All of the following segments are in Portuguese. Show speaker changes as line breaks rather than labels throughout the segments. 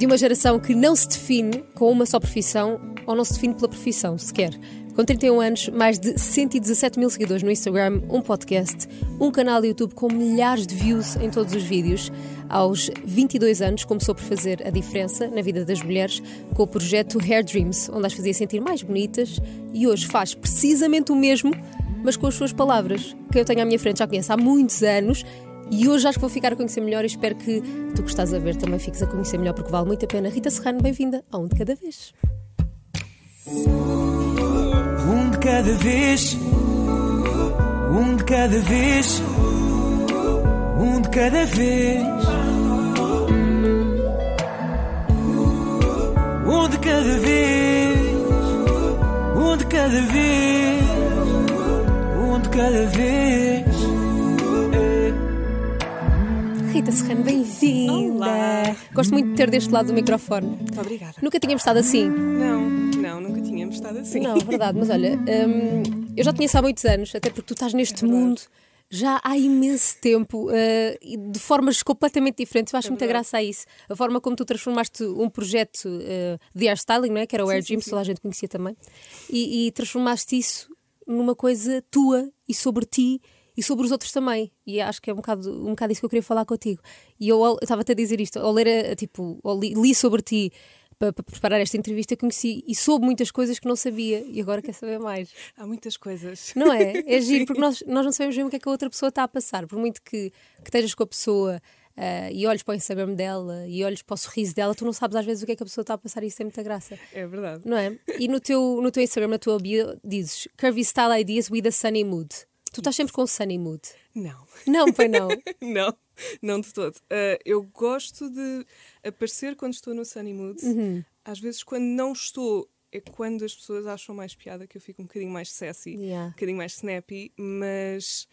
de uma geração que não se define com uma só profissão ou não se define pela profissão sequer. Com 31 anos, mais de 117 mil seguidores no Instagram, um podcast, um canal YouTube com milhares de views em todos os vídeos. Aos 22 anos, começou por fazer a diferença na vida das mulheres com o projeto Hair Dreams, onde as fazia sentir mais bonitas e hoje faz precisamente o mesmo, mas com as suas palavras, que eu tenho à minha frente, já conheço há muitos anos e hoje acho que vou ficar a conhecer melhor e espero que tu que estás a ver também fiques a conhecer melhor porque vale muito a pena. Rita Serrano, bem-vinda a Um de Cada Vez.
Um de cada vez, um de cada vez, um de cada vez. Um de cada vez, um de cada vez, um de cada vez.
Rita Serrano, bem-vinda.
Olá.
Gosto muito de ter deste lado do microfone.
Muito obrigada.
Nunca tínhamos estado assim.
Não, não, nunca tínhamos estado assim.
Não, é verdade, mas olha, hum, eu já te conheço há muitos anos, até porque tu estás neste
É
mundo já há imenso tempo uh, e de formas completamente diferentes. Eu acho
É
muita graça a isso. A forma como tu transformaste um projeto uh, de hairstyling, não é? que era o Air
sim,
Dreams,
sim.
toda a gente conhecia também, e, e transformaste isso numa coisa tua e sobre ti. E sobre os outros também. E acho que é um bocado, um bocado isso que eu queria falar contigo. E eu estava-te a dizer isto, ao ler, a- tipo, ao li, li sobre ti para, para preparar esta entrevista, conheci e soube muitas coisas que não sabia e agora quero saber mais.
Há muitas coisas.
Não é? É giro, porque nós, nós não sabemos mesmo o que é que a outra pessoa está a passar. Por muito que, que estejas com a pessoa ah, e olhes para o Instagram dela e olhes para o sorriso dela, tu não sabes às vezes o que é que a pessoa está a passar e isso tem muita graça.
É verdade.
Não é? E no teu, no teu Instagram, na tua bio, dizes Curvy Style Ideas with a Sunny Mood. Tu estás sempre com sunny mood.
Não,
Não, foi não.
não, não de todo. Ah, eu gosto de aparecer quando estou no sunny mood.
Uhum.
Às vezes, quando não estou, é quando as pessoas acham mais piada que eu fico um bocadinho mais sassy,
Yeah.
um bocadinho mais snappy, mas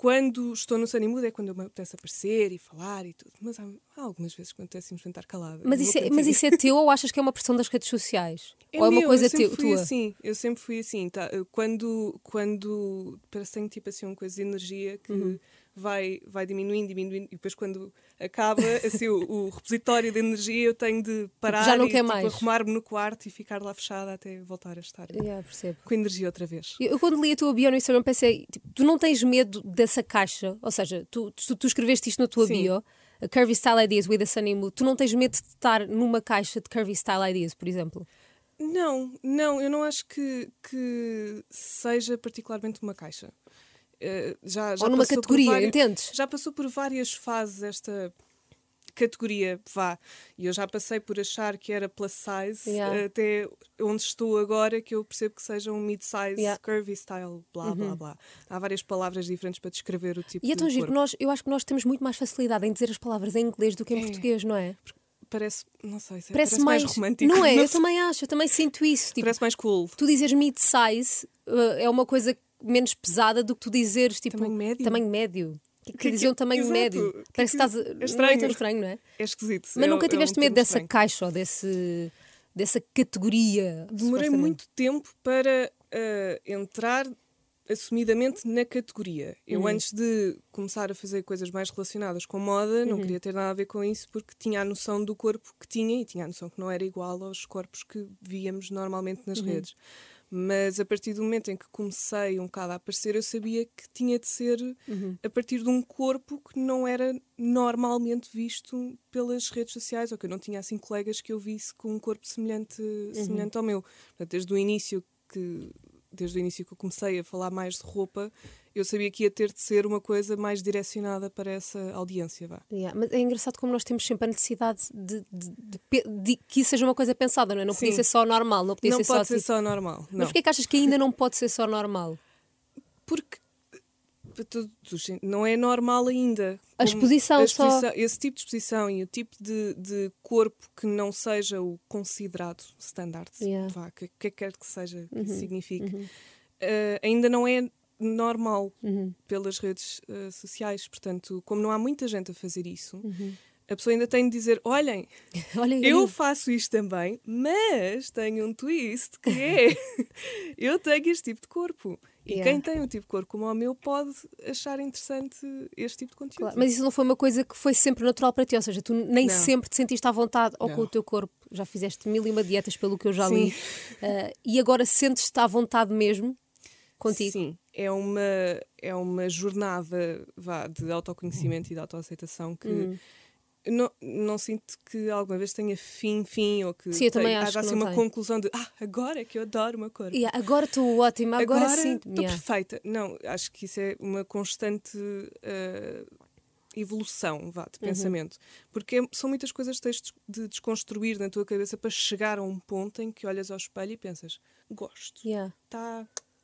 quando estou no mood é quando eu me apetece aparecer e falar e tudo. Mas há, há algumas vezes que me apetece simplesmente estar calada.
Mas isso, é, mas isso é teu ou achas que é uma pressão das redes sociais?
É
ou é uma coisa
eu sempre
teu-
fui
tua?
assim, eu sempre fui assim, tá? Quando, quando parece que tenho tipo assim uma coisa de energia que
Uhum.
Vai, vai diminuindo, diminuindo, e depois quando acaba assim, o, o repositório de energia eu tenho de parar
já não
e
quer
tipo,
mais.
arrumar-me no quarto e ficar lá fechada até voltar a estar
Yeah,
com energia outra vez.
Eu, eu quando li a tua bio no Instagram pensei, tipo, tu não tens medo dessa caixa? Ou seja, tu, tu, tu escreveste isto na tua
Sim.
bio, a Curvy Style Ideas with a Sunny Mood, tu não tens medo de estar numa caixa de Curvy Style Ideas, por exemplo?
Não, não, eu não acho que, que seja particularmente uma caixa. Eh, já, já
ou numa
passou por
categoria,
várias-
entendes?
Já passou por várias fases esta categoria, vá. E eu já passei por achar que era plus size
Yeah.
até onde estou agora, que eu percebo que seja um mid-size,
Yeah. Uhum.
curvy style, blá blá blá. Há várias palavras diferentes para descrever o tipo
E é tão giro que nós, eu acho que nós temos muito mais facilidade em dizer as palavras em inglês do que em
É.
português, não é?
Parece, não sei,
Parece,
parece,
mais,
romântico.
Não é? Eu
sei.
também acho, eu também sinto isso. Tipo,
Parece mais cool.
tu dizes mid-size uh, é uma coisa menos pesada do que tu dizeres tipo
Tamanho médio?
tamanho médio. Que,
Que-
dizer um
que-
tamanho
exato.
médio.
Que-
Parece que
que-
estás.
é
Não é
estranho.
estranho, não é?
É esquisito.
Mas
é
nunca
um- é um
tiveste medo dessa
estranho.
caixa ou desse, dessa categoria?
Demorei muito tempo para ah, entrar assumidamente na categoria. Eu,
Uhum.
antes de começar a fazer coisas mais relacionadas com moda,
Uhum.
não queria ter nada a ver com isso porque tinha a noção do corpo que tinha e tinha a noção que não era igual aos corpos que víamos normalmente nas
Uhum.
redes. Mas a partir do momento em que comecei um bocado a aparecer, eu sabia que tinha de ser
Uhum.
a partir de um corpo que não era normalmente visto pelas redes sociais, ou que eu não tinha assim colegas que eu visse com um corpo semelhante,
Uhum.
semelhante ao meu. Portanto, desde o início que desde o início que eu comecei a falar mais de roupa, eu sabia que ia ter de ser uma coisa mais direcionada para essa audiência, vá.
Yeah, mas é engraçado como nós temos sempre a necessidade de, de- de de que isso seja uma coisa pensada, não é? Não podia
Sim.
ser só normal, não podia
não
ser
pode
só.
ser
tipo-
só normal.
Mas
Não.
porquê que achas que ainda não pode ser só normal?
Porque não é normal ainda.
A exposição
a
só.
exposição- Esse tipo de exposição e o tipo de, de corpo que não seja o considerado standard,
Yeah.
vá, que, que quer que seja, que
Uhum,
signifique, eh, ainda não é normal
Uhum,
pelas redes eh, sociais. Portanto, como não há muita gente a fazer isso,
uhum.
a pessoa ainda tem de dizer: olhem,
Olha,
eu faço isto também, mas tenho um twist que é eu tenho este tipo de corpo. E
Yeah.
quem tem um tipo de corpo como o meu pode achar interessante este tipo de conteúdo.
Claro, Mas isso não foi uma coisa que foi sempre natural para ti, ou seja, tu nem
Não.
sempre te sentiste à vontade ou com
Não.
o teu corpo, já fizeste mil e uma dietas pelo que eu já li,
Sim.
Ah, e agora sentes-te à vontade mesmo contigo.
Sim, é uma, é uma jornada vá, de autoconhecimento e de autoaceitação que
Hum.
eu não, não sinto que alguma vez tenha fim, fim, ou que
Sim, eu também
tenha-
acho
haja assim uma
tem.
conclusão de ah, agora é que eu adoro meu corpo.
Yeah, agora estou ótima, agora, sim.
estou
yeah.
perfeita. Não, acho que isso é uma constante eh, evolução vá, de
Uhum.
pensamento. Porque é- são muitas coisas que tens de desconstruir na tua cabeça para chegar a um ponto em que olhas ao espelho e pensas: gosto,
Yeah.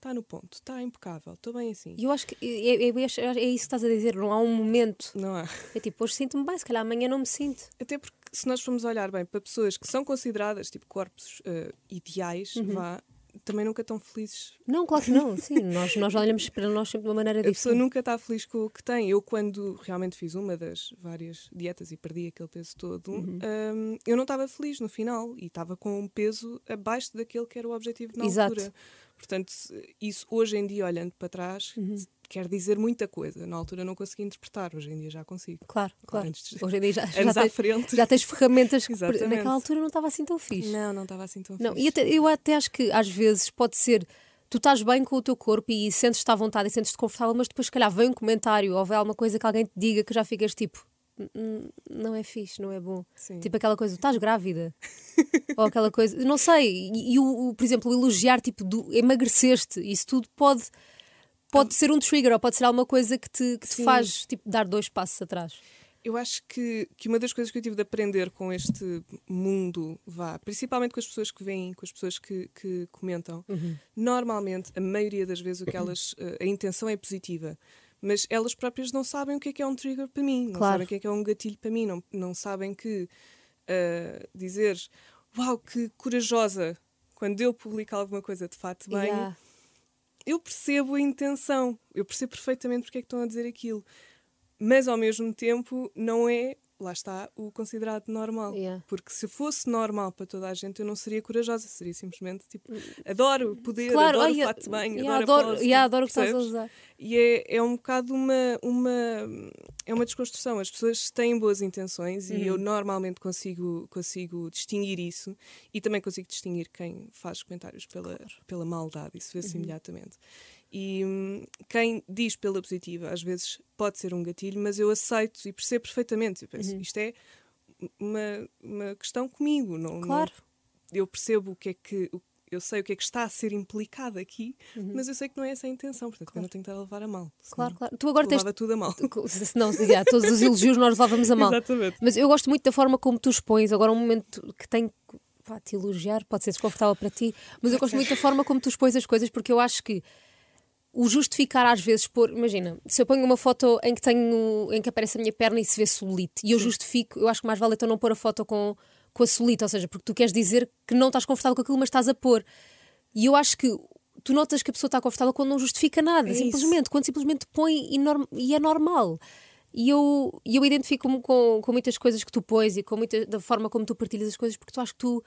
Está tá no ponto, está impecável, estou bem assim.
E eu acho que é, é- é- isso que estás a dizer, não há um momento.
Não há.
É tipo, hoje sinto-me bem, se calhar amanhã não me sinto.
Até porque se nós formos olhar bem para pessoas que são consideradas tipo corpos eh, ideais,
Uhum.
vá, também nunca estão felizes.
Não, claro que não. Sim, nós, nós olhamos para nós sempre de uma maneira
A pessoa
diferente.
nunca está feliz com o que tem. Eu, quando realmente fiz uma das várias dietas e perdi aquele peso todo,
Uhum.
hum, eu não estava feliz no final e estava com um peso abaixo daquele que era o objetivo na
Exato.
altura. Portanto, isso hoje em dia, olhando para trás,
Uhum.
quer dizer muita coisa. Na altura não conseguia interpretar, hoje em dia já consigo.
Claro, claro.
Antes
Hoje em dia já, já, tens,
frente.
já tens ferramentas que naquela altura não estava assim tão fixe.
Não, não estava assim tão
Não,
fixe.
e até- eu até acho que às vezes pode ser. Tu estás bem com o teu corpo e sentes-te à vontade e sentes-te confortável, mas depois, se calhar, vem um comentário ou vem alguma coisa que alguém te diga que já ficas tipo. "Hum, hum, Não é fixe, não é bom.
Sim.
Tipo aquela coisa, estás grávida. ou aquela coisa, não sei. E, e o, o, por exemplo, elogiar, tipo, do, emagreceste, isso tudo pode, pode ser um trigger ou pode ser alguma coisa que te, que te
Sim.
faz tipo, dar dois passos atrás.
Eu acho que, que uma das coisas que eu tive de aprender com este mundo, vá, principalmente com as pessoas que vêm, com as pessoas que, que comentam,
Uhum.
normalmente, a maioria das vezes, o que elas, eh, a intenção é positiva, mas elas próprias não sabem o que é que é um trigger para mim, não
Claro.
sabem o que é que é um gatilho para mim, não, não sabem que eh, dizer uau, que corajosa, quando eu publico alguma coisa de fato bem,
Yeah.
eu percebo a intenção, eu percebo perfeitamente porque é que estão a dizer aquilo, mas ao mesmo tempo não é, lá está, o considerado normal.
Yeah.
Porque se fosse normal para toda a gente, eu não seria corajosa, seria simplesmente tipo, adoro poder,
Claro,
adoro
ai,
o fato de bem,
yeah,
adoro, a
adoro,
pose,
yeah, adoro o que estás a usar.
E é, é um bocado uma, uma, é uma desconstrução. As pessoas têm boas intenções
Uhum.
e eu normalmente consigo, consigo distinguir isso e também consigo distinguir quem faz comentários pela, pela maldade, isso vê-se
Uhum.
imediatamente. E hum, quem diz pela positiva, às vezes pode ser um gatilho, mas eu aceito e percebo perfeitamente. Eu
Uhum.
penso, isto é uma, uma questão comigo. Não, não-
Claro.
eu percebo o que é que. o- Eu sei o que é que está a ser implicado aqui,
Uhum.
mas eu sei que não é essa a intenção, portanto eu não tenho que estar a levar a mal.
Claro, claro. Tu agora tens.
Levava tudo a mal.
Se não, yeah, todos os elogios nós levávamos a mal.
Exatamente.
Mas eu gosto muito da forma como tu expões. Agora, um momento que tenho que pá, te elogiar, pode ser desconfortável para ti, mas eu gosto muito da forma como tu expões as coisas, porque eu acho que o justificar às vezes por. Imagina, se eu ponho uma foto em que tenho. em que aparece a minha perna e se vê celulite, e eu justifico, eu acho que mais vale então não pôr a foto com, com a celulite, ou seja, porque tu queres dizer que não estás confortável com aquilo, mas estás a pôr. E eu acho que. Tu notas que a pessoa está confortável quando não justifica nada,
É isso.
simplesmente, quando simplesmente põe e, norm- e é normal. E eu, eu identifico-me com, com muitas coisas que tu pões e com muita, da forma como tu partilhas as coisas, porque tu acho que tu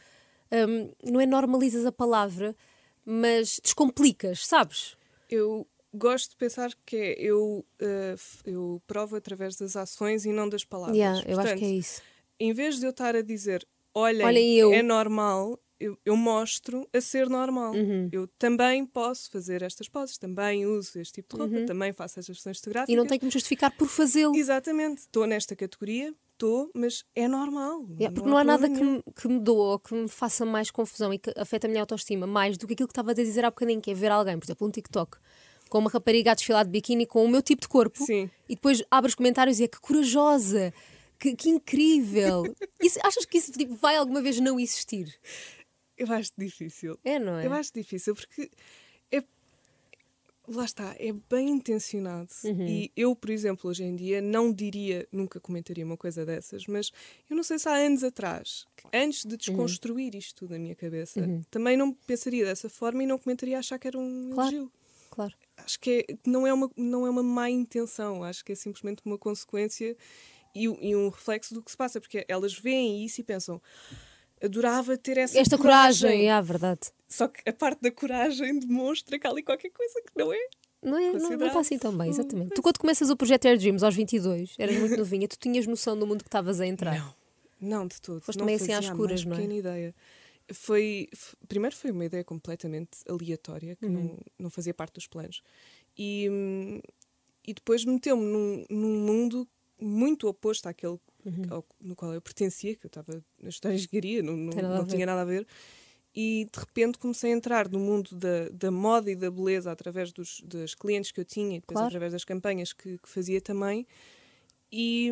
hum, não é normalizas a palavra, mas descomplicas, sabes?
Eu gosto de pensar que é eu, f- eu provo através das ações e não das palavras.
Yeah, eu acho
Portanto,
que é isso.
Em vez de eu estar a dizer, olhem,
Olhem eu."
é normal, eu, eu mostro a ser normal.
Uhum.
Eu também posso fazer estas poses, também uso este tipo de roupa, também faço estas questões fotográficas.
Uhum. E não tenho que me justificar por fazê-lo.
Exatamente, estou nesta categoria, estou, mas é normal.
Yeah, porque não há nada
problema
que me, que me doa ou que me faça mais confusão e que afeta a minha autoestima mais do que aquilo que estava a dizer há bocadinho, que é ver alguém, por exemplo, um TikTok, com uma rapariga a desfilar de biquíni com o meu tipo de corpo
Sim.
e depois abre os comentários e é que corajosa, que, que incrível. Isso, achas que isso tipo, vai alguma vez não existir?
Eu acho difícil.
É, não é?
Eu acho difícil porque é. Lá está, é bem intencionado.
Uhum.
E eu, por exemplo, hoje em dia não diria, nunca comentaria uma coisa dessas, mas eu não sei se há anos atrás, antes de desconstruir isto tudo na minha cabeça, também não pensaria dessa forma e não comentaria a achar que era um
Claro.
elogio.
Claro.
Acho que é- não, é uma, não é uma má intenção, acho que é simplesmente uma consequência e, e um reflexo do que se passa, porque elas veem isso e pensam. Adorava ter essa
Esta coragem, é a verdade.
Só que a parte da coragem demonstra que há ali qualquer coisa que não é.
Não é, não, não está assim tão bem, exatamente. Tu, quando começas o projeto Air Dreams aos 22, eras muito novinha, tu tinhas noção do mundo que estavas a entrar.
Não, não de todo.
Foste
não
meio assim às escuras, não é?
pequena ideia. Foi, primeiro foi uma ideia completamente aleatória, que
Uhum.
não, não fazia parte dos planos. E, hum, e depois meteu-me num, num mundo muito oposto àquele
Uhum.
ao- no qual eu pertencia, que eu estava na estudar engenharia, não, não,
a
não tinha nada a ver. E de repente comecei a entrar no mundo da, da moda e da beleza através dos, das clientes que eu tinha e depois
Claro.
através das campanhas que, que fazia também. E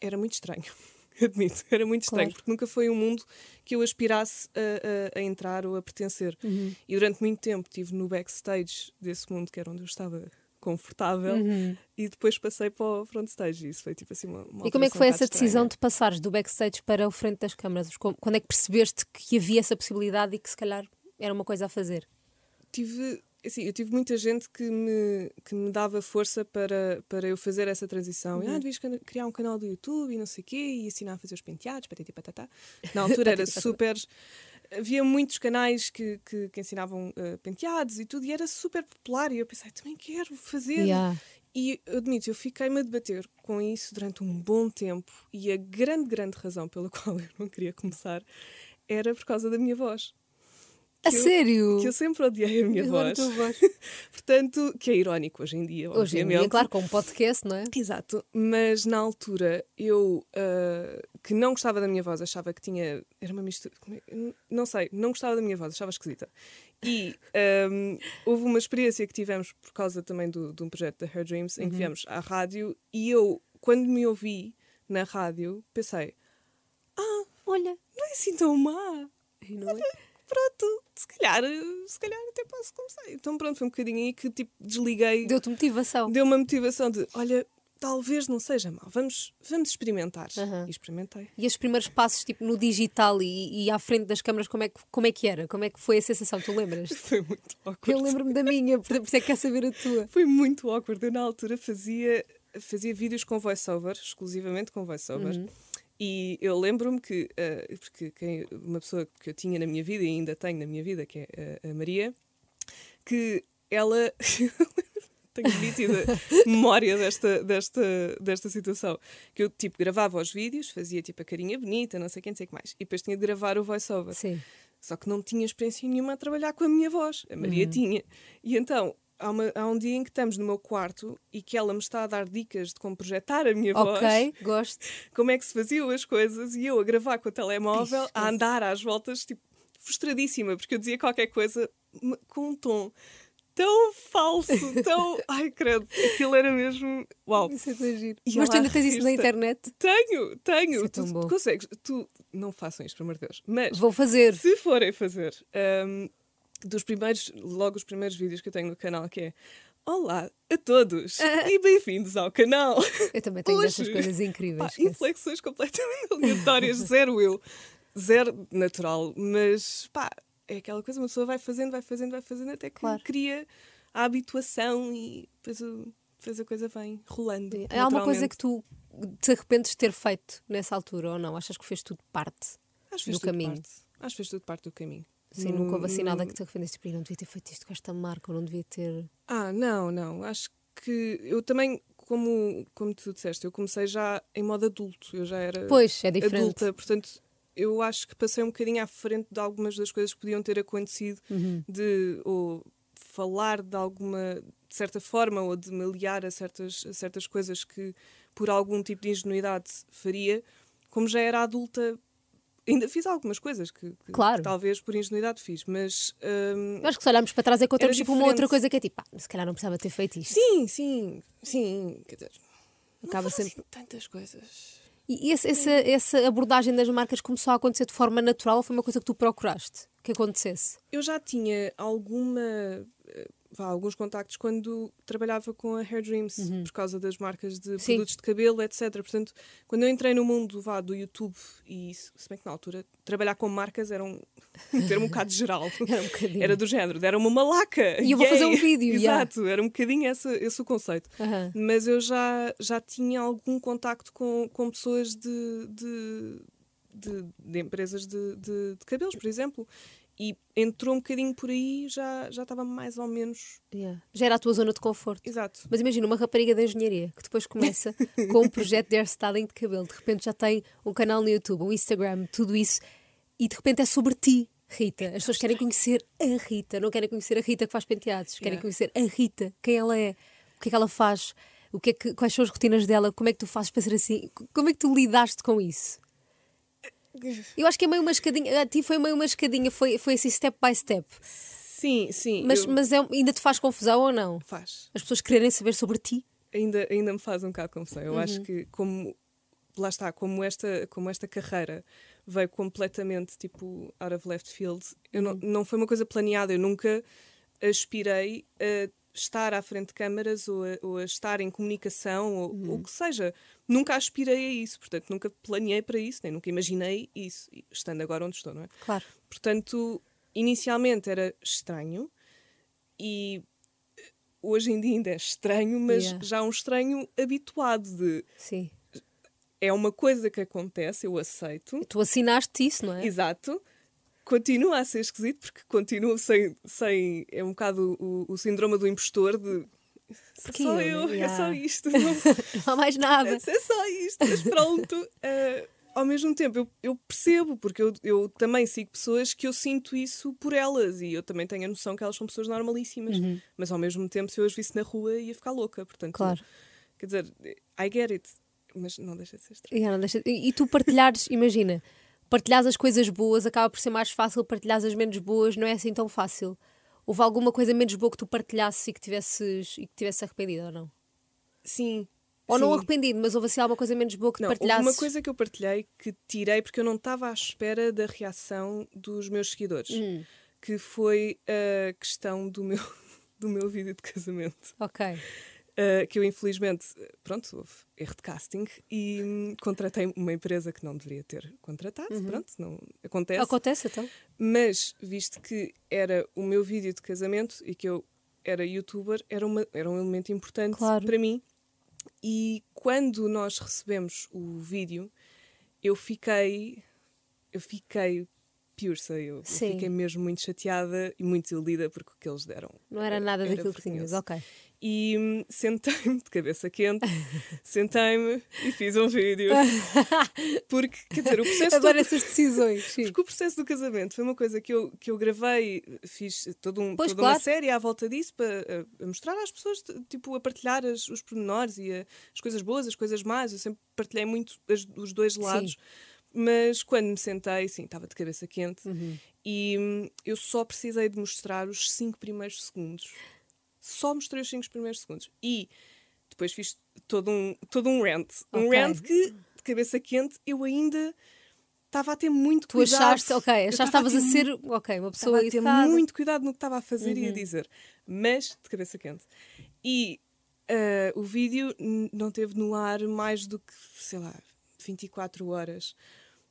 era muito estranho, admito, era muito estranho,
Claro.
porque nunca foi um mundo que eu aspirasse a, a- a entrar ou a pertencer.
Uhum.
E durante muito tempo estive no backstage desse mundo, que era onde eu estava confortável,
Uhum.
e depois passei para o frontstage. E isso foi tipo assim uma, uma
E como é que foi
um
essa
bocado
decisão
estranha.
de passares do backstage para o frente das câmaras? Quando é que percebeste que havia essa possibilidade e que se calhar era uma coisa a fazer?
tive assim, eu tive muita gente que me, que me dava força para, para eu fazer essa transição.
Uhum.
Ah, devias criar um canal do YouTube e não sei o quê, e ensinar a fazer os penteados, patati patatá. Na altura era super. Havia muitos canais que, que, que ensinavam eh, penteados e tudo, e era super popular. E eu pensei, também quero fazer.
Yeah.
E admito, eu fiquei-me a debater com isso durante um bom tempo, e a grande, grande razão pela qual eu não queria começar era por causa da minha voz.
A
eu-
sério?
Que eu sempre odiei a minha
Eu adoro a
voz.
voz.
Portanto, que é irónico hoje em dia,
Hoje em
obviamente.
dia, claro, com um podcast, não é?
Exato, mas na altura eu ah, que não gostava da minha voz, achava que tinha. Era uma mistura. é- Não sei, não gostava da minha voz, achava esquisita. E ahm, houve uma experiência que tivemos por causa também do, de um projeto da Hair Dreams, em que viemos à rádio e eu, quando me ouvi na rádio, pensei:
Olha,
não é assim tão má.
e não é?
Pronto, se calhar, se calhar até posso começar. Então pronto, foi um bocadinho aí que tipo desliguei.
deu-te motivação.
deu uma motivação de olha, talvez não seja mal, vamos, vamos experimentar. E experimentei.
E os primeiros passos, tipo, no digital e, e à frente das câmaras, como é, que, como é que era? Como é que foi a sensação? Tu lembras?
Foi muito awkward.
Eu lembro-me da minha, por isso é que quero saber a tua.
Foi muito awkward. Eu na altura fazia, fazia vídeos com voiceover, exclusivamente com voiceover.
Uhum.
E eu lembro-me que, eh, porque quem- uma pessoa que eu tinha na minha vida e ainda tenho na minha vida, que é eh, a Maria, que ela. tenho nítida memória desta, desta, desta situação. Que eu, tipo, gravava os vídeos, fazia, tipo, a carinha bonita, não sei quem, não sei o que mais. E depois tinha de gravar o voiceover.
Sim.
Só que não tinha experiência nenhuma a trabalhar com a minha voz. A
Uhum.
Maria tinha. E então, há, uma- há um dia em que estamos no meu quarto e que ela me está a dar dicas de como projetar a minha voz,
Ok, gosto.
como é que se faziam as coisas, e eu a gravar com o telemóvel,
Ixi,
a andar às voltas, tipo, frustradíssima, porque eu dizia qualquer coisa com um tom tão falso, tão. Ai, credo, aquilo era mesmo. Uau!
Isso é tão giro.
E
Mas tu ainda tens isso na internet?
Tenho, tenho.
Isso é
tu,
tão bom.
tu consegues. Tu não façam isto, pelo amor de Deus. Mas
Vou fazer.
se forem fazer, hum, dos primeiros, logo os primeiros vídeos que eu tenho no canal, que é Olá a todos e bem-vindos ao canal.
Eu também tenho
Hoje,
dessas coisas incríveis.
Pá, inflexões completamente aleatórias, zero eu, zero natural, mas pá, é aquela coisa, uma pessoa vai fazendo, vai fazendo, vai fazendo, até que
Claro.
cria a habituação e depois, o- depois a coisa vem rolando.
Há alguma coisa que tu te arrependes de ter feito nessa altura ou não? Achas que fez tudo parte?
Acho
do caminho.
Parte. Acho que fez tudo parte do caminho.
Sim, nunca houve assim nada
no-
que te arrependeste. Tipo, "Ih, não devia ter feito isto com esta marca, ou não devia ter.
Ah, não, não. Acho que eu também, como, como tu disseste, eu comecei já em modo adulto. Eu já era
Pois, é diferente.
adulta, portanto, eu acho que passei um bocadinho à frente de algumas das coisas que podiam ter acontecido,
Uhum.
de ou falar de alguma de certa forma ou de me aliar a certas, a certas coisas que por algum tipo de ingenuidade faria, como já era adulta. Ainda fiz algumas coisas que, que-
Claro.
que talvez por ingenuidade fiz, mas hum,
acho que se olharmos para trás encontramos
Era
tipo uma outra coisa que é tipo, "Ah, se calhar não precisava ter feito isto.
Sim, sim, sim. Quer dizer,
Acaba sempre-
assim tantas coisas.
E esse- essa, essa abordagem das marcas começou a acontecer de forma natural ou foi uma coisa que tu procuraste que acontecesse?
Eu já tinha alguma. Vá, alguns contactos quando trabalhava com a Hair Dreams por causa das marcas de
Sim.
produtos de cabelo, etc. Portanto, quando eu entrei no mundo vá, do YouTube, e se bem que na altura trabalhar com marcas era um, um termo um bocado geral.
Era um.
Era do género, deram-me uma laca.
E eu vou fazer um vídeo, yeah.
Exato, era um bocadinho esse, esse o conceito.
Aham.
Mas eu já, já tinha algum contacto com, com pessoas de, de, de, de empresas de, de, de cabelos, por exemplo. E entrou um bocadinho por aí, já, já estava mais ou menos.
Yeah. Já era a tua zona de conforto.
Exato.
Mas imagina uma rapariga de engenharia que depois começa com um projeto de hairstyling de cabelo, de repente já tem um canal no YouTube, um Instagram, tudo isso, e de repente é sobre ti, Rita. As pessoas querem conhecer a Rita, não querem conhecer a Rita que faz penteados, querem
Yeah.
conhecer a Rita, quem ela é, o que é que ela faz, o que é que, quais são as rotinas dela, como é que tu fazes para ser assim, como é que tu lidaste com isso? Eu acho que é meio uma escadinha, a ti foi meio uma escadinha, foi, foi assim step by step.
Sim, sim.
Mas,
eu-
mas é, ainda te faz confusão ou não?
Faz.
As pessoas quererem saber sobre ti?
Ainda, ainda me faz um bocado de confusão. Eu
Uhum.
acho que, como. Lá está, como esta, como esta carreira veio completamente tipo out of left field, eu não,
Uhum.
não foi uma coisa planeada. Eu nunca aspirei a estar à frente de câmaras ou a, ou a estar em comunicação ou
Uhum.
ou o que seja. Nunca aspirei a isso, portanto, nunca planeei para isso, nem nunca imaginei isso, estando agora onde estou, não é?
Claro.
Portanto, inicialmente era estranho e eh, hoje em dia ainda é estranho, mas
Yeah.
já um estranho habituado de
Sim.
é uma coisa que acontece, eu aceito.
Tu assinaste isso, não é?
Exato. Continua a ser esquisito porque continuo sem. sem é um bocado o, o síndrome do impostor de. Só
eu,
é só isto. Não,
Não há mais nada.
é só isto, mas pronto. Eh, ao mesmo tempo, eu, eu percebo, porque eu, eu também sigo pessoas que eu sinto isso por elas e eu também tenho a noção que elas são pessoas normalíssimas, mas ao mesmo tempo, se eu as visse na rua, ia ficar louca. Portanto,
Claro.
quer dizer, I get it, mas não deixa de ser estranho.
Yeah, deixa- E, e tu partilhares, imagina, partilhares as coisas boas acaba por ser mais fácil, partilhares as menos boas não é assim tão fácil. Houve alguma coisa menos boa que tu partilhasses e que tivesses, e que tivesse arrependido ou não?
Sim.
Ou não
sim.
arrependido, mas houve assim alguma coisa menos boa que
Não,
te
houve
partilhasses?
uma coisa que eu partilhei que tirei porque eu não estava à espera da reação dos meus seguidores,
Hum.
que foi a questão do meu, do meu vídeo de casamento.
Ok.
Uh, que eu infelizmente, pronto, houve erro de casting e hum, contratei uma empresa que não deveria ter contratado,
Uhum.
pronto, não acontece.
Acontece então?
Mas, visto que era o meu vídeo de casamento e que eu era youtuber, era, uma, era um elemento importante
Claro.
para mim. E quando nós recebemos o vídeo, eu fiquei. Eu fiquei. Piursa, eu, eu
Sim.
fiquei mesmo muito chateada e muito iludida porque o que eles deram.
Não era nada
era
daquilo que tinhas, ok.
E hum, sentei-me de cabeça quente, sentei-me e fiz um vídeo. Porque, quer dizer, o processo
Adoro
todo-
essas decisões. Sim.
porque o processo do casamento foi uma coisa que eu, que eu gravei, fiz todo um,
Pois,
toda
claro.
uma série à volta disso para a mostrar às pessoas, tipo, a partilhar as- os pormenores e a- as coisas boas, as coisas más. Eu sempre partilhei muito as- os dois lados. Mas quando me sentei, sim, estava de cabeça quente
Uhum.
e hum, eu só precisei de mostrar os cinco primeiros segundos. Só mostrei os cinco primeiros segundos. E depois fiz todo um, todo um rant. Um rant que, de cabeça quente, eu ainda estava a ter muito
Tu
cuidado.
achaste, ok, achaste que
estava
estavas a
ter
ser, ok, uma
Estava
pessoa
a ter
educada.
muito cuidado no que estava a fazer e a
Uhum.
dizer. Mas de cabeça quente. E ah, o vídeo não teve no ar mais do que, sei lá, 24 horas.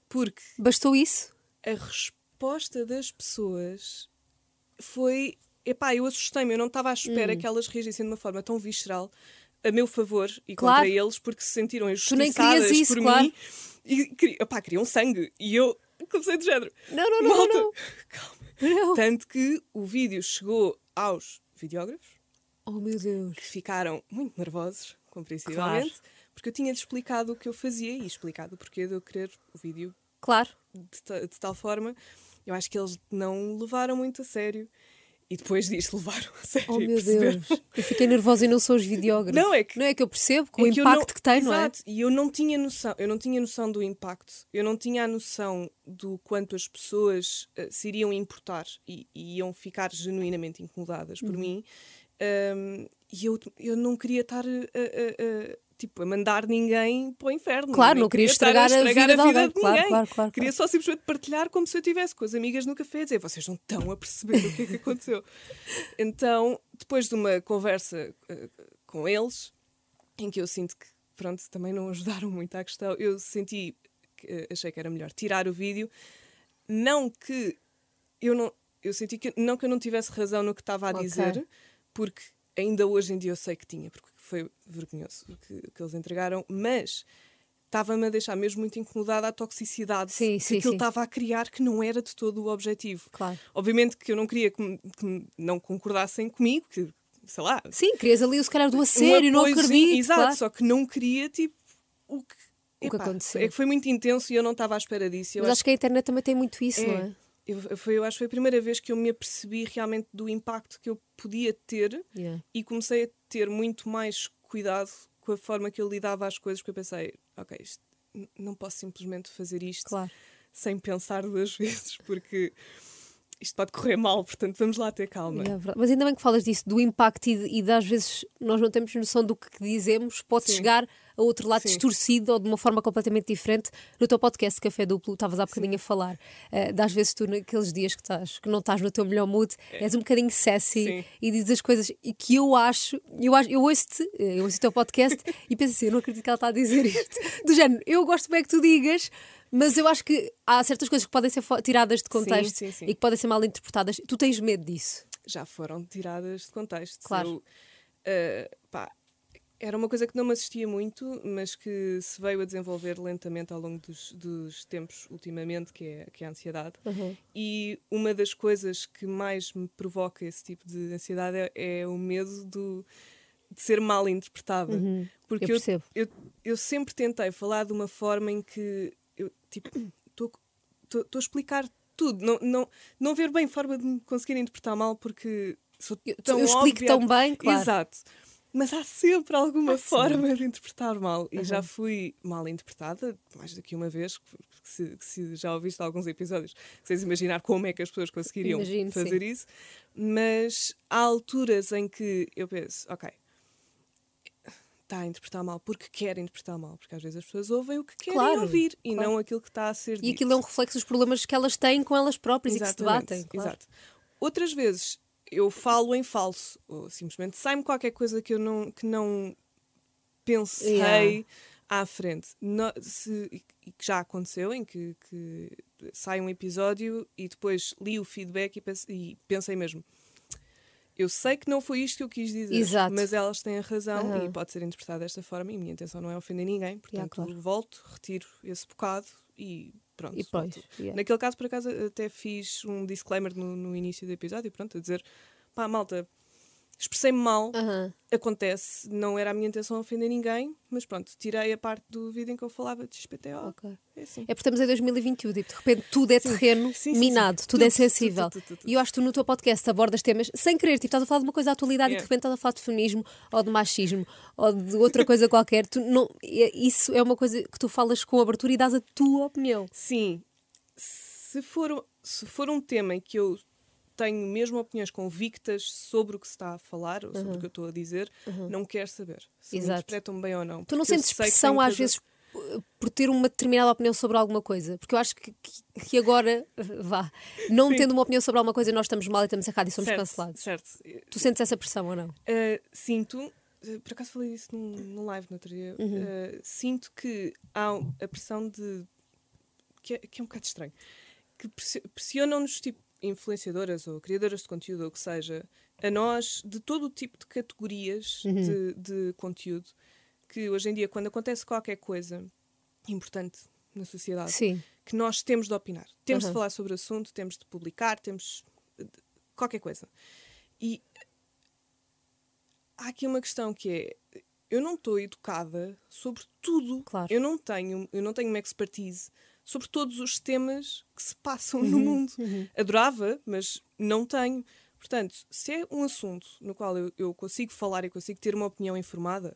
Porque
Bastou isso?
a resposta das pessoas foi. Epá, eu assustei-me, eu não estava à espera que elas reagissem de uma forma tão visceral a meu favor e
Claro.
contra eles porque se sentiram injustiçadas
isso,
por
claro.
mim e epá, queriam sangue. E eu comecei de género.
Não, não, não,
Malta,
não.
calma.
Não.
Tanto que o vídeo chegou aos videógrafos
Oh meu Deus.
que ficaram muito nervosos, compreensivelmente, porque eu tinha-lhes explicado o que eu fazia e explicado o porquê de eu querer o vídeo
Claro.
de, de tal forma, eu acho que eles não levaram muito a sério. E depois disto levaram a sério.
Oh meu. Deus. Eu fiquei nervosa e não sou os videógrafos.
Não, é que-
Não é que eu percebo com o
É eu
impacto
não-
que tem, não é?
Exato, e eu não tinha noção, eu não tinha noção do impacto, eu não tinha a noção do quanto as pessoas eh, se iriam importar e, e iam ficar genuinamente incomodadas
Uhum.
por mim. Ahm, e eu, eu não queria estar a, a- a- tipo, a mandar ninguém para o inferno.
Claro,
nem
não
queria estar
estragar a vida de alguém. Claro,
ninguém.
claro, claro,
Queria só simplesmente partilhar como se eu estivesse com as amigas no café a dizer vocês não estão a perceber o que é que aconteceu. então, depois de uma conversa eh, com eles, em que eu sinto que, pronto, também não ajudaram muito à questão, eu senti, que, eh, achei que era melhor tirar o vídeo. Não que eu não. Eu senti que não que eu não tivesse razão no que estava a
Ok.
dizer, porque ainda hoje em dia eu sei que tinha, porque foi vergonhoso o que, o que eles entregaram, mas estava-me a deixar mesmo muito incomodada a toxicidade
Sim,
que
sim,
aquilo estava a criar, que não era de todo o objetivo.
Claro.
Obviamente que eu não queria que, me- que não concordassem comigo, que, sei lá,
Sim, querias ali, se calhar, do a sério, não acredito.
Exato,
claro.
só que não queria, tipo, o que,
O que
epá,
aconteceu.
É que foi muito intenso e eu não estava à espera disso. Eu
Mas acho que a internet também tem muito isso,
é,
não é?
Eu, foi, eu acho que foi a primeira vez que eu me apercebi realmente do impacto que eu podia ter
Yeah.
e comecei a ter muito mais cuidado com a forma que eu lidava às coisas, porque eu pensei, ok, isto, não posso simplesmente fazer isto
Claro.
sem pensar duas vezes, porque isto pode correr mal, portanto vamos lá ter calma.
É. Mas ainda bem que falas disso, do impacto e, e de às vezes nós não temos noção do que dizemos, pode
Sim.
chegar a outro lado
Sim.
distorcido ou de uma forma completamente diferente. No teu podcast Café Duplo, estavas há bocadinho a falar, eh, de às vezes tu naqueles dias que, estás, que não estás no teu melhor mood, és um bocadinho sassy
Sim.
e dizes as coisas e que eu acho, eu, acho, eu ouço-te, eh, eu ouço o teu podcast e penso assim, eu não acredito que ela está a dizer isto. Do género, eu gosto bem que tu digas, mas eu acho que há certas coisas que podem ser tiradas de contexto
sim, sim.
e que podem ser mal interpretadas. Tu tens medo disso.
já foram tiradas de contexto.
Claro.
Eu, eh, pá, era uma coisa que não me assistia muito, mas que se veio a desenvolver lentamente ao longo dos, dos tempos ultimamente, que é, que é a ansiedade.
Uhum.
E uma das coisas que mais me provoca esse tipo de ansiedade é, é o medo do, de ser mal interpretada. Porque
eu
eu,
percebo.
eu, eu sempre tentei falar de uma forma em que eu tipo estou a explicar tudo, não, não, não ver bem forma de me conseguir interpretar mal porque sou
Eu,
tão
eu explico
óbvia.
tão bem, claro.
Exato. Mas há sempre alguma
Ah, sim.
forma de interpretar mal. E já fui mal interpretada, mais do que uma vez, que se, se já ouviste alguns episódios, vocês imaginar como é que as pessoas conseguiriam
Imagino,
fazer isso. Mas há alturas em que eu penso, ok, está a interpretar mal porque quer interpretar mal, porque às vezes as pessoas ouvem o que querem
Claro,
ouvir e
claro.
não aquilo que está a ser
E
dito.
aquilo é um reflexo dos problemas que elas têm com elas próprias e que se
Exatamente,
debatem. Claro.
Exato. Outras vezes eu falo em falso, ou simplesmente sai-me qualquer coisa que eu não, que não pensei
Yeah.
à frente. No- se- e que já aconteceu, em que, que sai um episódio e depois li o feedback e, pense- e pensei mesmo. Eu sei que não foi isto que eu quis dizer,
Exato.
mas elas têm a razão
Aham.
e pode ser interpretada desta forma. E a minha intenção não é ofender ninguém, portanto,
claro.
volto, retiro esse bocado e pronto.
E depois, yeah.
Naquele caso, por acaso, até fiz um disclaimer no, no início do episódio, pronto, a dizer: pá, malta, expressei-me mal,
Aham.
acontece, não era a minha intenção ofender ninguém, mas pronto, tirei a parte do vídeo em que eu falava de XPTO.
Ok.
É assim.
É porque estamos em 2021, tipo, de repente tudo é terreno
sim, sim,
minado,
sim.
tudo,
Tudo,
é sensível.
tudo, tudo.
E eu acho que tu no teu podcast abordas temas sem querer, tipo, estás a falar de uma coisa da atualidade e de repente estás a falar de feminismo ou de machismo ou de outra coisa qualquer. Tu não, é- isso é uma coisa que tu falas com abertura e dás a tua opinião.
Sim, se for, se for um tema em que eu tenho mesmo opiniões convictas sobre o que se está a falar ou sobre o que eu estou a dizer, não quero saber se me
Exato.
interpretam bem ou não.
Tu não sentes pressão às vezes por ter uma determinada opinião sobre alguma coisa? Porque eu acho que, que- que agora, vá, não
Sim.
tendo uma opinião sobre alguma coisa, nós estamos mal e estamos errados e somos
certo,
cancelados.
Certo.
Tu sentes essa pressão ou não?
Uh, sinto, uh, por acaso falei disso num, num live no outro dia,
Uhum.
uh, sinto que há a pressão de. que é, que é um bocado estranho. Que pressi- pressionam-nos, tipo, influenciadoras ou criadoras de conteúdo, ou o que seja, a nós, de todo o tipo de categorias
Uhum.
de, de conteúdo, que hoje em dia, quando acontece qualquer coisa importante na sociedade,
Sim.
que nós temos de opinar. Temos
Uhum.
de falar sobre o assunto, temos de publicar, temos de- qualquer coisa. E há aqui uma questão que é eu não estou educada sobre tudo.
Claro.
Eu não tenho, eu não tenho uma expertise sobre todos os temas que se passam
Uhum,
no mundo. Adorava, mas não tenho. Portanto, se é um assunto no qual eu, eu consigo falar e consigo ter uma opinião informada,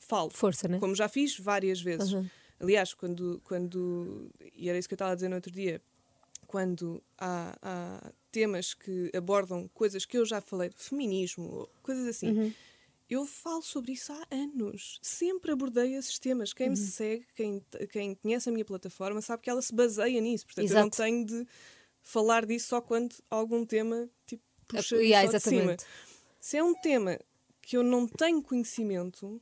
falo.
Força, né?
Como já fiz várias vezes.
Uhum.
Aliás, quando, quando. E era isso que eu estava a dizer no outro dia. Quando há, há temas que abordam coisas que eu já falei, feminismo, coisas assim,
Uhum.
Eu falo sobre isso há anos. Sempre abordei esses temas. Quem me
Uhum.
segue, quem, quem conhece a minha plataforma, sabe que ela se baseia nisso. Portanto, eu não
Exato.
tenho de falar disso só quando algum tema tipo, puxa isso
yeah,
de cima. Se é um tema que eu não tenho conhecimento,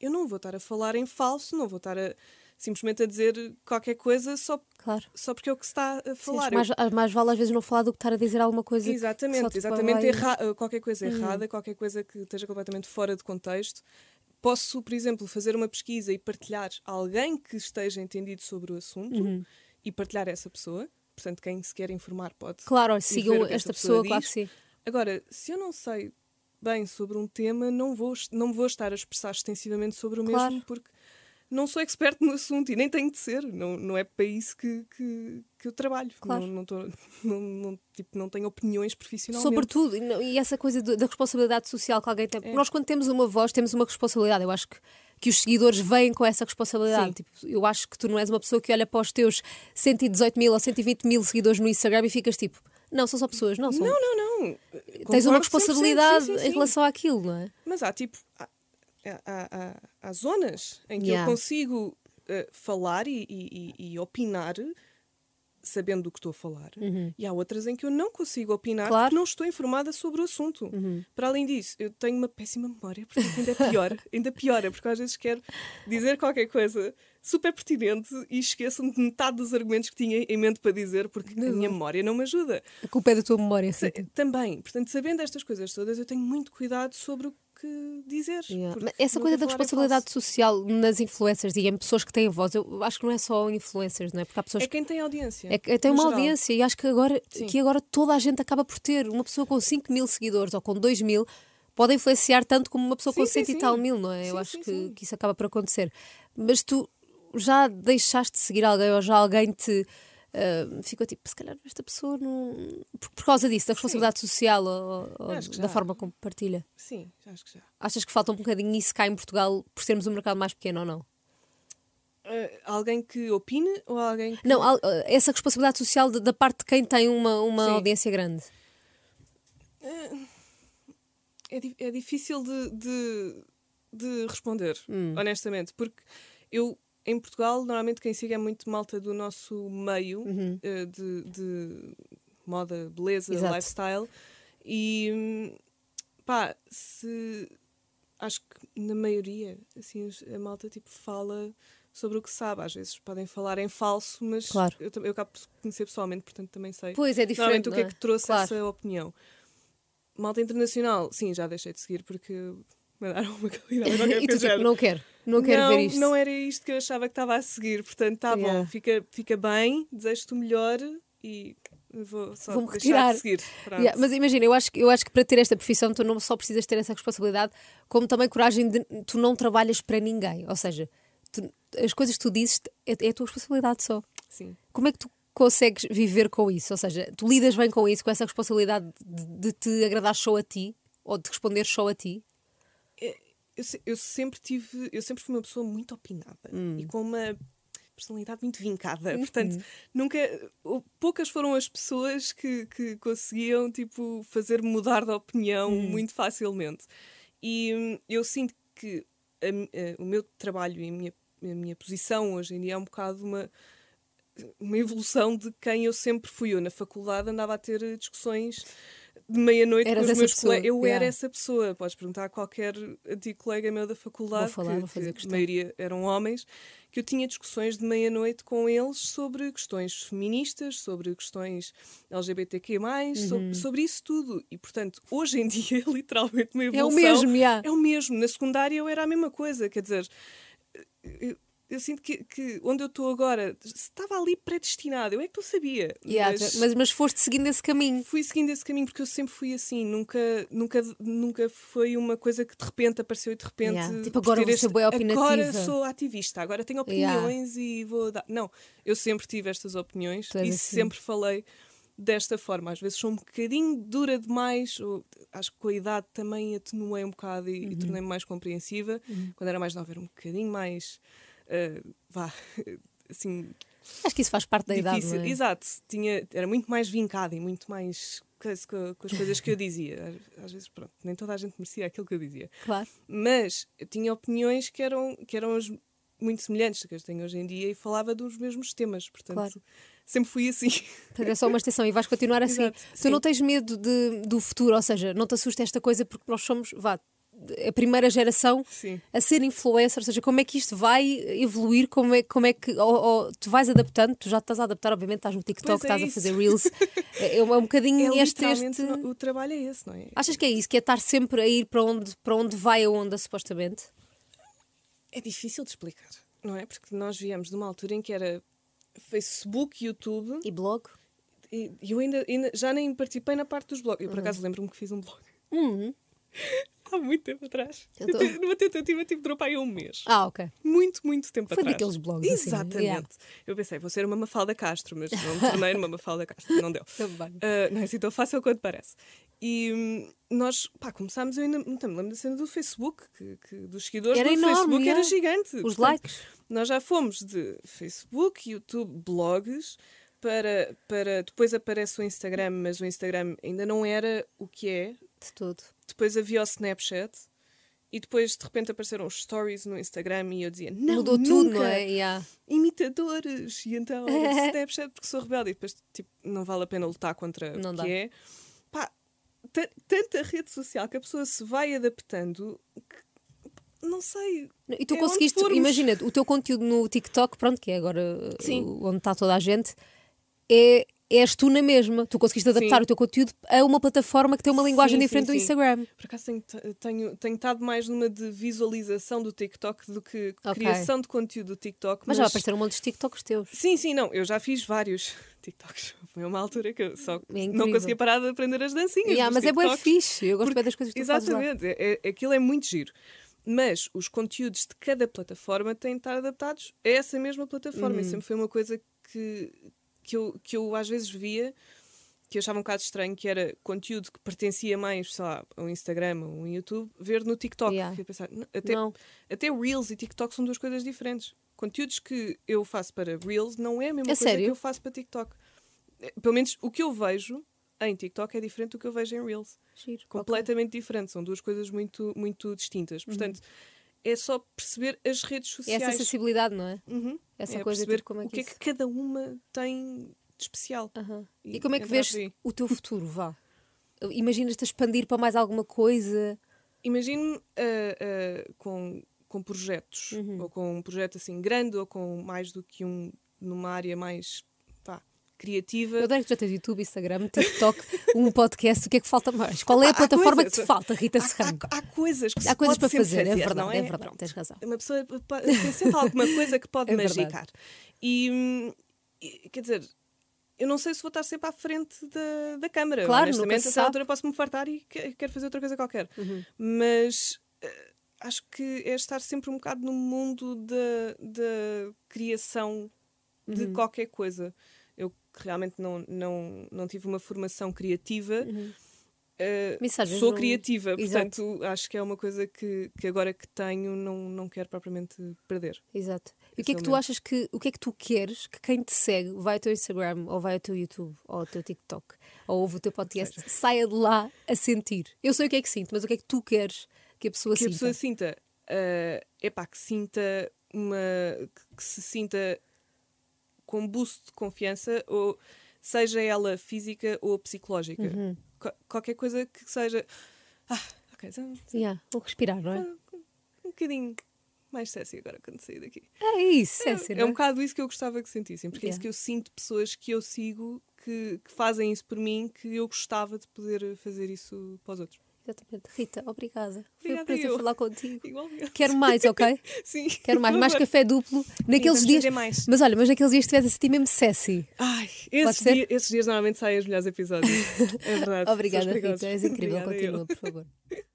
eu não vou estar a falar em falso, não vou estar a, simplesmente a dizer qualquer coisa só,
Claro.
só porque é o que se está a
Sim,
falar.
acho mais, acho mais vale às vezes não falar do que estar a dizer alguma coisa.
Eu- exatamente,
te
exatamente erra- qualquer coisa errada, qualquer coisa que esteja completamente fora de contexto. posso, por exemplo, fazer uma pesquisa e partilhar alguém que esteja entendido sobre o assunto
Uhum.
e partilhar essa pessoa. Portanto, quem se quer informar pode.
Claro, sigam
que
esta
pessoa
pessoa, claro que sim.
Agora, se eu não sei bem sobre um tema, não vou, não me vou estar a expressar extensivamente sobre o
Claro.
mesmo, porque não sou expert no assunto e nem tenho de ser. Não, não é para isso que, que, que eu trabalho.
Claro.
Não, não, tô- não, não- tipo, não tenho opiniões profissionalmente.
Sobretudo, e essa coisa da responsabilidade social que alguém tem.
É.
Nós, quando temos uma voz, temos uma responsabilidade. Eu acho que, que os seguidores vêm com essa responsabilidade. Tipo, eu acho que tu não és uma pessoa que olha para os teus 118 mil ou 120 mil seguidores no Instagram e ficas tipo, não, são só pessoas. Não, são.
Não, não, não.
Tens uma
Concordo 100%,
responsabilidade
sim, sim,
em
sim.
relação àquilo, não é?
Mas há tipo. Há, há, há- há zonas em que
Yeah.
eu consigo eh, falar e, e- e- opinar sabendo do que estou a falar. E há outras em que eu não consigo opinar
Uhum. Claro. Uhum.
porque não estou informada sobre o assunto. Para além disso, eu tenho uma péssima memória, portanto ainda é pior. ainda piora, porque às vezes quero dizer qualquer coisa super pertinente e esqueço-me de metade dos argumentos que tinha em mente para dizer porque a minha memória não me ajuda.
A culpa é da tua memória. sim.
Também, portanto, sabendo estas coisas todas, eu tenho muito cuidado sobre o que dizer.
Yeah. Essa coisa da responsabilidade
falso.
social nas influencers e em pessoas que têm voz, eu acho que não é só influencers, não é? Porque há pessoas
É quem tem audiência.
É que tem
no
uma
geral.
audiência e acho que agora,
Sim.
que agora toda a gente acaba por ter. Uma pessoa com 5 mil seguidores ou com 2 mil pode influenciar tanto como uma pessoa com
Sim, sim,
100 e tal
sim.
mil, não é? Eu
Sim,
acho
sim,
que,
sim.
que isso acaba por acontecer. Mas tu já deixaste de seguir alguém ou já alguém te. Ah, ficou tipo, se calhar esta pessoa não. Por, por causa disso, da responsabilidade social ou, ou da forma como partilha.
Sim, acho que já.
Achas que falta um bocadinho isso cá em Portugal por sermos um mercado mais pequeno ou não?
Ah, alguém que opine ou alguém que.
Não, al- essa responsabilidade social de- da parte de quem tem uma, uma
Sim.
audiência grande.
É, é difícil de, de, de responder,
Hum.
honestamente, porque eu. Em Portugal, normalmente quem siga é muito malta do nosso meio
Uhum.
eh, de, de moda, beleza,
Exato.
lifestyle. E pá, se acho que na maioria assim, a malta tipo fala sobre o que sabe. Às vezes podem falar em falso, mas
Claro.
eu, eu acabo por conhecer pessoalmente, portanto também sei.
Pois é diferente.
Normalmente o que
não
é que trouxe
Claro.
essa opinião? Malta internacional, sim, já deixei de seguir porque mandaram uma qualidade
e tu tipo, não quero, não quero ver isto.
Não era isto que eu achava que estava a seguir. Portanto, tá
Yeah.
bom, fica, fica bem, desejo-te o melhor e vou só
Vou-me retirar.
de seguir.
Yeah, mas imagina, eu acho, que- eu acho que para ter esta profissão tu não só precisas ter essa responsabilidade, como também coragem de tu não trabalhas para ninguém. Ou seja, tu- as coisas que tu dizes é, é a tua responsabilidade só.
Sim.
Como é que tu consegues viver com isso? Ou seja, tu lidas bem com isso, com essa responsabilidade de, de te agradar só a ti ou de responder só a ti?
Eu, eu sempre tive, eu sempre fui uma pessoa muito opinada
Hum.
e com uma personalidade muito vincada.
Uhum.
Portanto, nunca, ou- poucas foram as pessoas que, que conseguiam tipo fazer mudar de opinião
Hum.
muito facilmente. E hum, eu sinto que a mi- eh, o meu trabalho e a minha, a minha posição hoje em dia é um bocado uma uma evolução de quem eu sempre fui. Eu na faculdade andava a ter eh, discussões de meia-noite com os meus
pessoa,
colegas. Eu
yeah.
era essa pessoa. Podes perguntar a qualquer antigo colega meu da faculdade,
Vou falar,
que,
vou fazer
que a maioria eram homens, que eu tinha discussões de meia-noite com eles sobre questões feministas, sobre questões LGBTQ+,
Uhum.
sobre, sobre isso tudo. E, portanto, hoje em dia é literalmente uma
É
evolução.
o mesmo, yeah.
É o mesmo. Na secundária eu era a mesma coisa. Quer dizer, eu, eu sinto que, que onde eu estou agora estava ali predestinado. Eu é que não sabia.
Yeah,
mas
mas, mas foste seguindo esse caminho.
fui seguindo esse caminho porque eu sempre fui assim. Nunca, nunca, nunca foi uma coisa que de repente apareceu e de repente.
Yeah. Tipo, agora vou ser bué opinativa.
Agora sou ativista, agora tenho
Yeah.
opiniões e vou dar. Não, eu sempre tive estas opiniões e
assim.
sempre falei desta forma. Às vezes sou um bocadinho dura demais, ou, acho que com a idade também atenuei um bocado e,
Uhum.
e tornei-me mais compreensiva. Quando era mais nova era um bocadinho mais. Ah, vá, assim,
Acho que isso faz parte da idade.
difícil.
não é?
Exato, tinha, era muito mais vincada e muito mais com, com as coisas que eu dizia. Às, às vezes, pronto, nem toda a gente merecia aquilo que eu dizia.
Claro.
Mas eu tinha opiniões que eram, que eram as- muito semelhantes que eu tenho hoje em dia e falava dos mesmos temas. Portanto,
Claro.
sempre fui assim.
Portanto, é só uma extensão e vais continuar assim.
Exato,
Tu
sim.
não tens medo de- do futuro, ou seja, não te assusta esta coisa porque nós somos, vá, a primeira geração
Sim.
a ser influencer, ou seja, como é que isto vai evoluir, como é, como é que ou, ou tu vais adaptando, tu já estás a adaptar, obviamente estás no TikTok,
Pois é
estás a
isso.
fazer Reels, é, é um bocadinho
É
este, este...
o- o trabalho é esse, não é?
Achas que é isso, que é estar sempre a ir para onde, para onde vai a onda, supostamente?
É difícil de explicar, não é? Porque nós viemos de uma altura em que era Facebook, YouTube
E blog?
e eu ainda, ainda já nem participei na parte dos blogs. Eu por acaso lembro-me que fiz um blog
Uhum.
há muito tempo atrás.
Eu tô-
Numa tentativa tipo de aí um mês.
Ah, ok.
Muito, muito tempo
Foi
atrás.
daqueles blogs assim,
Exatamente.
yeah.
Eu pensei, vou ser uma Mafalda Castro, mas não me tornei numa Mafalda Castro. Não deu.
Também.
Ah, não é assim tão fácil quanto parece. E hum, nós, pá, começámos, eu ainda me lembro da cena do Facebook, que, que dos seguidores
Era
do
enorme,
Facebook era gigante.
Os
Portanto,
likes.
Nós já fomos de Facebook, YouTube, blogs, para, para depois aparece o Instagram, mas o Instagram ainda não era o que é.
De tudo.
Depois havia o Snapchat. E depois de repente apareceram os stories no Instagram e eu dizia: Não,
Mudou
nunca!
tudo, não é? Yeah.
imitadores. E então, Snapchat porque sou rebelde. E depois, tipo, não vale a pena lutar contra
Não
o
dá.
que é. Pá, ta- tanta rede social que a pessoa se vai adaptando que, não sei.
E tu
É
conseguiste, imagina, o teu conteúdo no TikTok, pronto, que é agora
Sim.
onde está toda a gente, é, és tu na mesma. Tu conseguiste adaptar
Sim.
o teu conteúdo a uma plataforma que tem uma linguagem
Sim,
diferente
sim,
do. Instagram.
Por acaso tenho, tenho, tenho estado mais numa de visualização do TikTok do que
Ok.
criação de conteúdo do TikTok.
Mas já apareceram um monte de TikToks teus.
Sim, sim, não. Eu já fiz vários TikToks. Foi uma altura que eu só
É
não conseguia parar de aprender as dancinhas.
Yeah, mas é bem
TikToks.
fixe. Eu gosto bem das coisas que tu.
Exatamente, é, é- aquilo é muito giro. Mas os conteúdos de cada plataforma têm de estar adaptados a essa mesma plataforma.
Uhum.
E sempre foi uma coisa que, que, eu, que eu às vezes via que eu achava um bocado estranho, que era conteúdo que pertencia mais, sei lá, ao Instagram ou ao YouTube, ver no TikTok.
Yeah.
Pensar, "Não, até,
Não.
até Reels e TikTok são duas coisas diferentes. Conteúdos que eu faço para Reels não é a mesma
É
coisa
sério?
que eu faço para TikTok. Eh, Pelo menos o que eu vejo em TikTok é diferente do que eu vejo em Reels
Giro.
completamente diferente. São duas coisas muito, muito distintas. Portanto, é só perceber as redes
É
sociais.
essa sensibilidade, não é?
Uhum.
Essa
é
coisa
perceber
como é
o
que
que é que cada uma tem de especial.
Aham. E,
E
como é que
entrar
vês o teu futuro? Vá. Imaginas-te expandir para mais alguma coisa?
Imagino-me ah, ah, com, com projetos,
Uhum.
ou com um projeto assim grande, ou com mais do que um numa área mais criativa.
Eu adoro que já tens YouTube, Instagram, TikTok, um podcast. O que é que falta mais? Qual é a
Há
plataforma
coisas.
que te falta, Rita
Há,
Serrano?
há- há coisas que
Há coisas para
sempre
fazer, é verdade,
não
é verdade,
Pronto.
tens razão.
Uma pessoa tem sempre alguma coisa que pode
É
magicar. E, e, quer dizer, eu não sei se vou estar sempre à frente da, da câmara.
Claro,
Honestamente,
se
a altura posso-me fartar e que- quero fazer outra coisa qualquer.
Uhum.
Mas eh, acho que é estar sempre um bocado no mundo da, da criação de
Uhum.
qualquer coisa. Eu que realmente não, não, não tive uma formação criativa. eh,
Mensagens
sou
não-
criativa,
Exato.
portanto acho que é uma coisa que, que agora que tenho não, não quero propriamente perder.
Exato. E o que é
é
que tu achas que o que é que tu queres que quem te segue vai ao teu Instagram ou vai ao teu YouTube ou ao teu TikTok ou ouve o teu podcast saia de lá a sentir? Eu sei o que é que sinto, mas o que é que tu queres que a pessoa
que a
sinta?
pessoa sinta, é epá, que sinta uma. que- que se sinta com um boost de confiança, ou seja ela física ou psicológica.
Uhum.
Qual- qualquer coisa que seja. Ah, ok, então,
Yeah, vou respirar, não é?
um bocadinho mais sexy agora quando sair daqui.
É isso, é,
É
não
um bocado isso que eu gostava que sentissem, porque é isso
Yeah.
que eu sinto pessoas que eu sigo que, que fazem isso por mim, que eu gostava de poder fazer isso para os outros.
Exatamente. Rita, obrigada. Foi um
Obrigada
prazer falar contigo.
Igualmente.
Quero mais, ok?
Sim.
Quero mais, mais café duplo. Naqueles dias.
mais.
Mas olha, mas naqueles dias estivesse a sentir mesmo sassy.
Ai, esses, dia- esses dias normalmente saem os melhores episódios. É verdade.
Obrigada, Rita. És incrível.
Obrigada eu.
Continua, por favor.